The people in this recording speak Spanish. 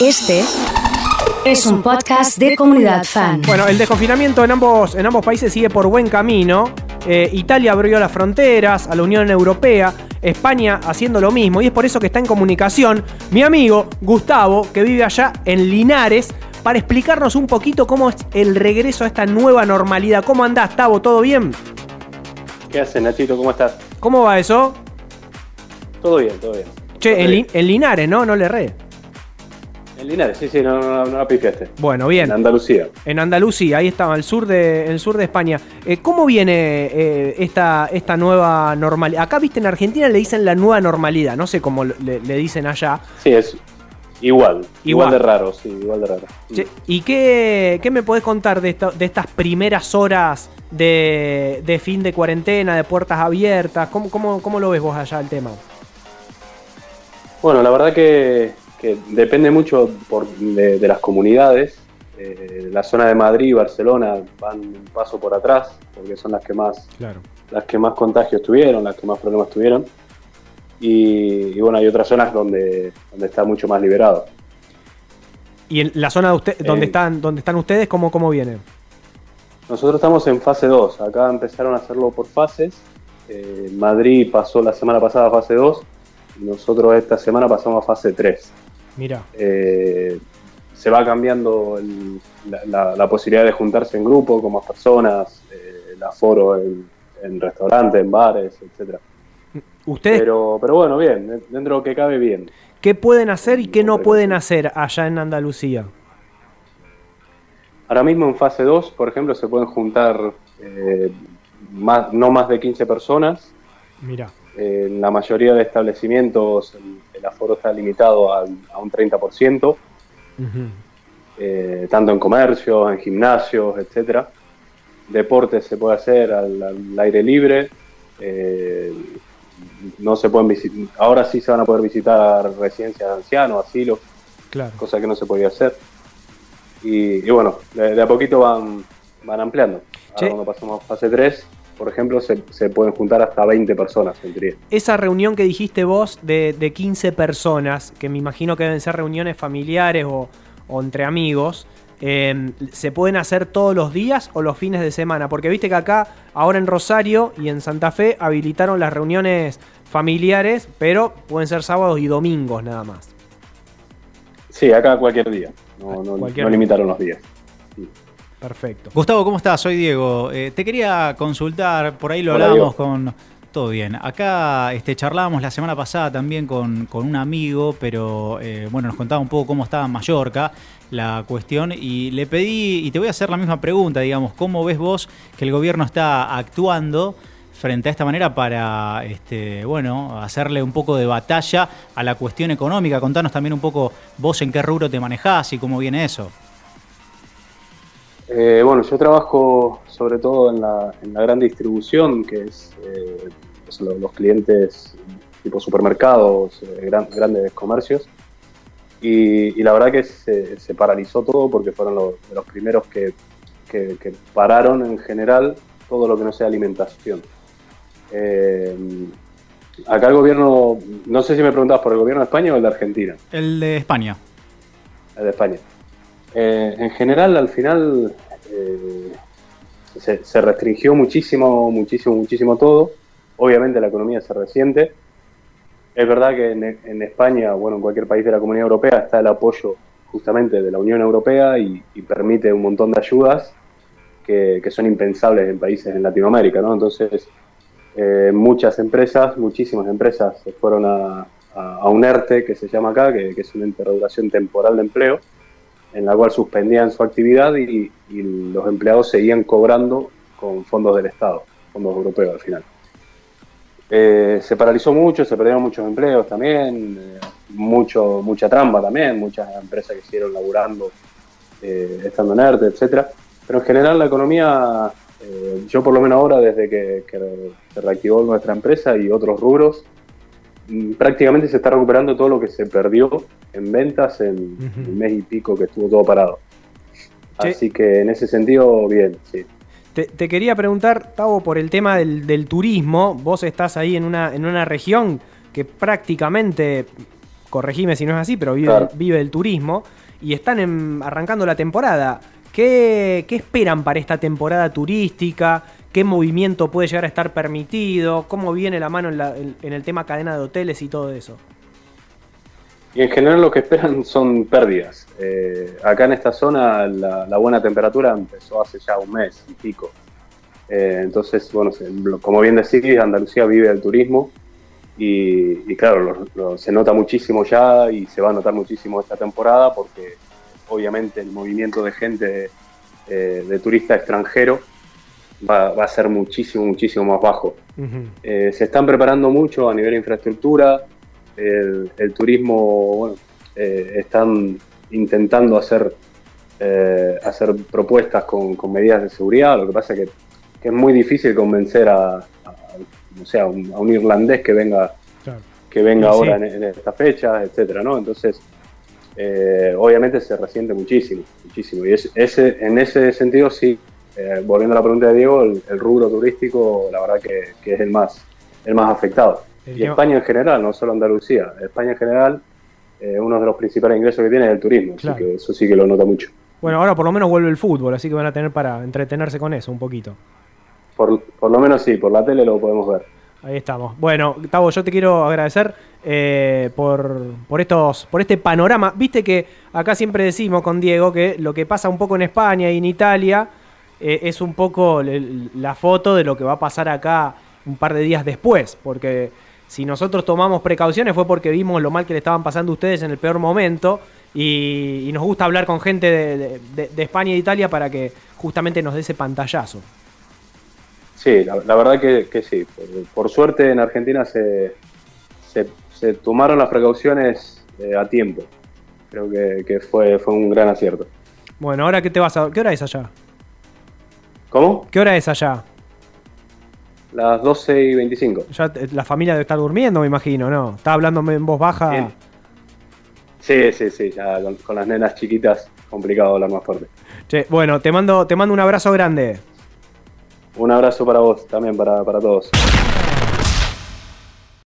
Este es un podcast de comunidad fan. Bueno, el desconfinamiento en ambos, en ambos países sigue por buen camino. Eh, Italia abrió las fronteras a la Unión Europea, España haciendo lo mismo, y es por eso que está en comunicación mi amigo Gustavo, que vive allá en Linares, para explicarnos un poquito cómo es el regreso a esta nueva normalidad. ¿Cómo andás, Tavo? ¿Todo bien? ¿Qué haces, Nachito? ¿Cómo estás? ¿Cómo va eso? Todo bien, todo bien. Che, Todo en, bien. En Linares, ¿no? No le re. En Linares, sí, sí, no, no, no la pifiaste. Bueno, bien. En Andalucía. En Andalucía, ahí estaba, el sur de, el sur de España. Eh, ¿Cómo viene eh, esta, esta nueva normalidad? Acá, viste, en Argentina le dicen la nueva normalidad, no sé cómo le, le dicen allá. Sí, es igual. Igual. Igual, de raro, sí, igual de raro. ¿Y qué, qué me podés contar de, esta- de estas primeras horas de, de fin de cuarentena, de puertas abiertas? ¿Cómo, cómo, cómo lo ves vos allá el tema? Bueno, la verdad que, que depende mucho por- de, de las comunidades. Eh, la zona de Madrid y Barcelona van un paso por atrás, porque son las que más Claro. las que más contagios tuvieron, las que más problemas tuvieron. Y, y bueno, hay otras zonas donde, donde está mucho más liberado. ¿Y en la zona de usted, donde, Eh. están, donde están ustedes, cómo, cómo viene? Nosotros estamos en fase 2, acá empezaron a hacerlo por fases. Eh, Madrid pasó la semana pasada a fase 2 y nosotros esta semana pasamos a fase 3. Mira. Eh, se va cambiando el- la, la- la posibilidad de juntarse en grupo con más personas, eh, el aforo en, en restaurantes, en bares, etcétera. ¿Ustedes Pero, pero bueno, bien, dentro de lo que cabe bien. qué pueden hacer y qué no pueden hacer allá en Andalucía? Ahora mismo en fase 2, por ejemplo, se pueden juntar eh, más, no más de 15 personas. Mira. En la mayoría de establecimientos el, el aforo está limitado al- a, un 30%, eh, tanto en comercios, en gimnasios, etcétera. Deportes se puede hacer al, al aire libre. eh, no se pueden visi- ahora sí se van a poder visitar residencias de ancianos, asilos, Claro. cosa que no se podía hacer. Y, y bueno, de, de a poquito van, van ampliando. Ahora cuando pasamos a fase 3, por ejemplo, se, se pueden juntar hasta 20 personas en teoría. Esa reunión que dijiste vos de, de 15 personas, que me imagino que deben ser reuniones familiares o, o entre amigos, eh, ¿se pueden hacer todos los días o los fines de semana? Porque viste que acá, ahora en Rosario y en Santa Fe, habilitaron las reuniones familiares, pero pueden ser sábados y domingos nada más. Sí, acá cualquier día. No, no, Cualquier no limitaron los días. Perfecto. Gustavo, ¿cómo estás? Soy Diego. Eh, te quería consultar, por ahí lo Hola, hablábamos Diego. con... Todo bien. Acá este, charlábamos la semana pasada también con, con un amigo, pero eh, bueno, nos contaba un poco cómo estaba en Mallorca la cuestión y le pedí, y te voy a hacer la misma pregunta, digamos, ¿cómo ves vos que el gobierno está actuando frente a esta manera para, este, bueno, hacerle un poco de batalla a la cuestión económica? Contanos también un poco vos en qué rubro te manejás y cómo viene eso. Eh, bueno, yo trabajo sobre todo en la, en la gran distribución, que es eh, lo- los clientes tipo supermercados, eh, gran- grandes comercios. Y, y la verdad que se, se paralizó todo porque fueron los, los primeros que, que- que pararon en general todo lo que no sea alimentación. Eh, acá el gobierno, no sé si me preguntabas por el gobierno de España o el de Argentina. El de España. El de España. Eh, en general, al final, eh, se, se restringió muchísimo, muchísimo, muchísimo todo. Obviamente la economía se resiente. Es verdad que en, España, bueno, en cualquier país de la Comunidad Europea está el apoyo justamente de la Unión Europea y, permite un montón de ayudas que, son impensables en países en Latinoamérica, ¿no? Entonces, eh, muchas empresas, muchísimas empresas se fueron a, a- un ERTE, que se llama acá, que, es una interrogación temporal de empleo, en la cual suspendían su actividad y, y los empleados seguían cobrando con fondos del Estado, fondos europeos al final. Eh, se paralizó mucho, se perdieron muchos empleos también, eh, mucho, mucha trampa también, muchas empresas que siguieron laburando eh, estando en ERTE, etcétera. Pero en general la economía, yo por lo menos ahora, desde que, que se reactivó nuestra empresa y otros rubros, prácticamente se está recuperando todo lo que se perdió en ventas en Ujú. el mes y pico que estuvo todo parado. Así que en ese sentido, bien, sí. Te, te quería preguntar, Tavo, por el tema del, del turismo. Vos estás ahí en una, en una región que prácticamente corregime si no es así, pero vive, Claro. vive del turismo, y están en- arrancando la temporada. ¿Qué, esperan para esta temporada turística? ¿Qué movimiento puede llegar a estar permitido? ¿Cómo viene la mano en, el tema cadena de hoteles y todo eso? Y en general lo que esperan son pérdidas. Eh, acá en esta zona la, buena temperatura empezó hace ya un mes y pico. Eh, entonces, bueno, como bien decís, Andalucía vive del turismo y, claro, se nota muchísimo ya y se va a notar muchísimo esta temporada porque obviamente el movimiento de gente, eh, de turista extranjero, va, va a ser muchísimo, muchísimo más bajo. Eh, se están preparando mucho a nivel de infraestructura. El, el turismo, bueno, eh, están intentando hacer, hacer propuestas con, con medidas de seguridad. Lo que pasa es que, que es muy difícil convencer a, a, o sea, un, a un irlandés que venga, que venga sí. ahora en, en esta fecha, etcétera, ¿no? Entonces, eh, obviamente se resiente muchísimo, muchísimo. Y es- ese, en ese sentido, sí, eh, volviendo a la pregunta de Diego, el, el rubro turístico, la verdad que, que es el más, el más afectado. El Y España en general, no solo Andalucía. España en general, eh, uno de los principales ingresos que tiene es el turismo, Claro. así que eso sí que lo nota mucho. Bueno, ahora por lo menos vuelve el fútbol, así que van a tener para entretenerse con eso un poquito. Por, por lo menos sí, por la tele lo podemos ver. Ahí estamos. Bueno, Tavo, yo te quiero agradecer eh, por, por, estos, por este panorama. Viste que acá siempre decimos con Diego que lo que pasa un poco en España y en Italia eh, es un poco la foto de lo que va a pasar acá un par de días después. Porque si nosotros tomamos precauciones fue porque vimos lo mal que le estaban pasando a ustedes en el peor momento. Y, nos gusta hablar con gente de, España y Italia para que justamente nos dé ese pantallazo. Sí, la, la verdad que, que sí. Por, por suerte en Argentina se, se, se tomaron las precauciones eh, a tiempo. Creo que, que fue, fue un gran acierto. Bueno, ahora qué te vas a. ¿Qué hora es allá? ¿Cómo? ¿Qué hora es allá? Las 12 y 25. Ya te- la familia debe estar durmiendo, me imagino, ¿no? Está hablando en voz baja. Bien. Sí, sí, sí, ya con, con las nenas chiquitas, complicado hablar más fuerte. Che, bueno, te mando, te mando un abrazo grande. Un abrazo para vos, también para, para todos.